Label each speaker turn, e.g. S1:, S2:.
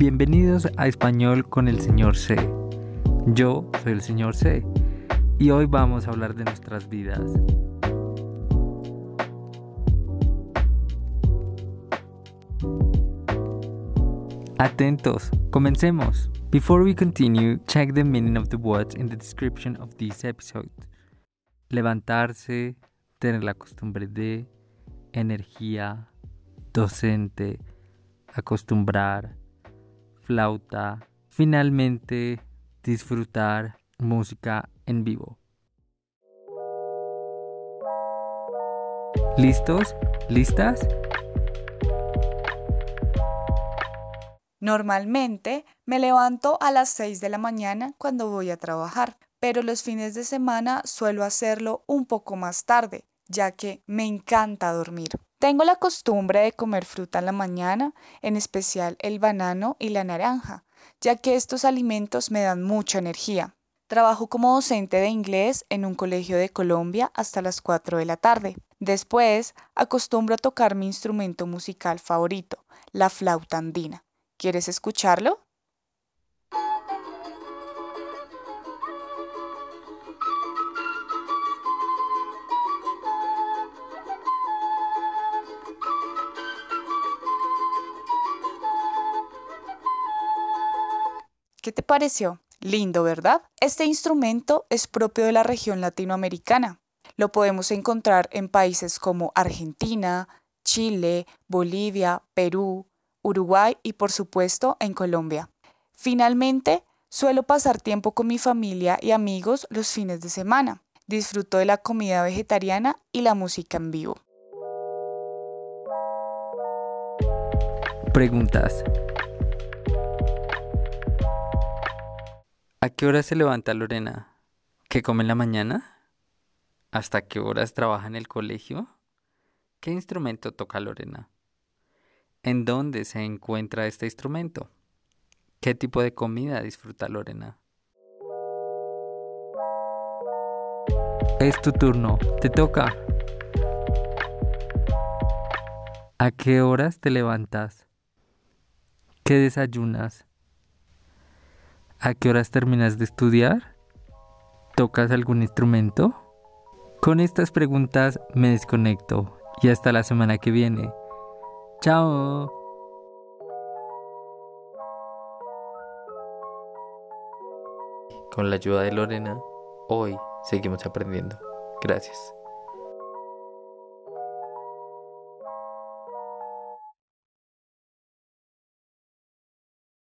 S1: Bienvenidos a Español con el señor C. Yo soy el señor C y hoy vamos a hablar de nuestras vidas. Atentos, comencemos. Before we continue, check the meaning of the words in the description of this episode. Levantarse, tener la costumbre de, energía, docente, acostumbrar, flauta, finalmente disfrutar música en vivo. ¿Listos? ¿Listas?
S2: Normalmente me levanto a las 6 de la mañana cuando voy a trabajar, pero los fines de semana suelo hacerlo un poco más tarde, ya que me encanta dormir. Tengo la costumbre de comer fruta en la mañana, en especial el banano y la naranja, ya que estos alimentos me dan mucha energía. Trabajo como docente de inglés en un colegio de Colombia hasta las 4 de la tarde. Después, acostumbro a tocar mi instrumento musical favorito, la flauta andina. ¿Quieres escucharlo? ¿Qué te pareció? Lindo, ¿verdad? Este instrumento es propio de la región latinoamericana. Lo podemos encontrar en países como Argentina, Chile, Bolivia, Perú, Uruguay y por supuesto en Colombia. Finalmente, suelo pasar tiempo con mi familia y amigos los fines de semana. Disfruto de la comida vegetariana y la música en vivo.
S1: Preguntas. ¿A qué hora se levanta Lorena? ¿Qué come en la mañana? ¿Hasta qué horas trabaja en el colegio? ¿Qué instrumento toca Lorena? ¿En dónde se encuentra este instrumento? ¿Qué tipo de comida disfruta Lorena? Es tu turno, te toca. ¿A qué horas te levantas? ¿Qué desayunas? ¿A qué horas terminas de estudiar? ¿Tocas algún instrumento? Con estas preguntas me desconecto y hasta la semana que viene. Chao. Con la ayuda de Lorena, hoy seguimos aprendiendo. Gracias.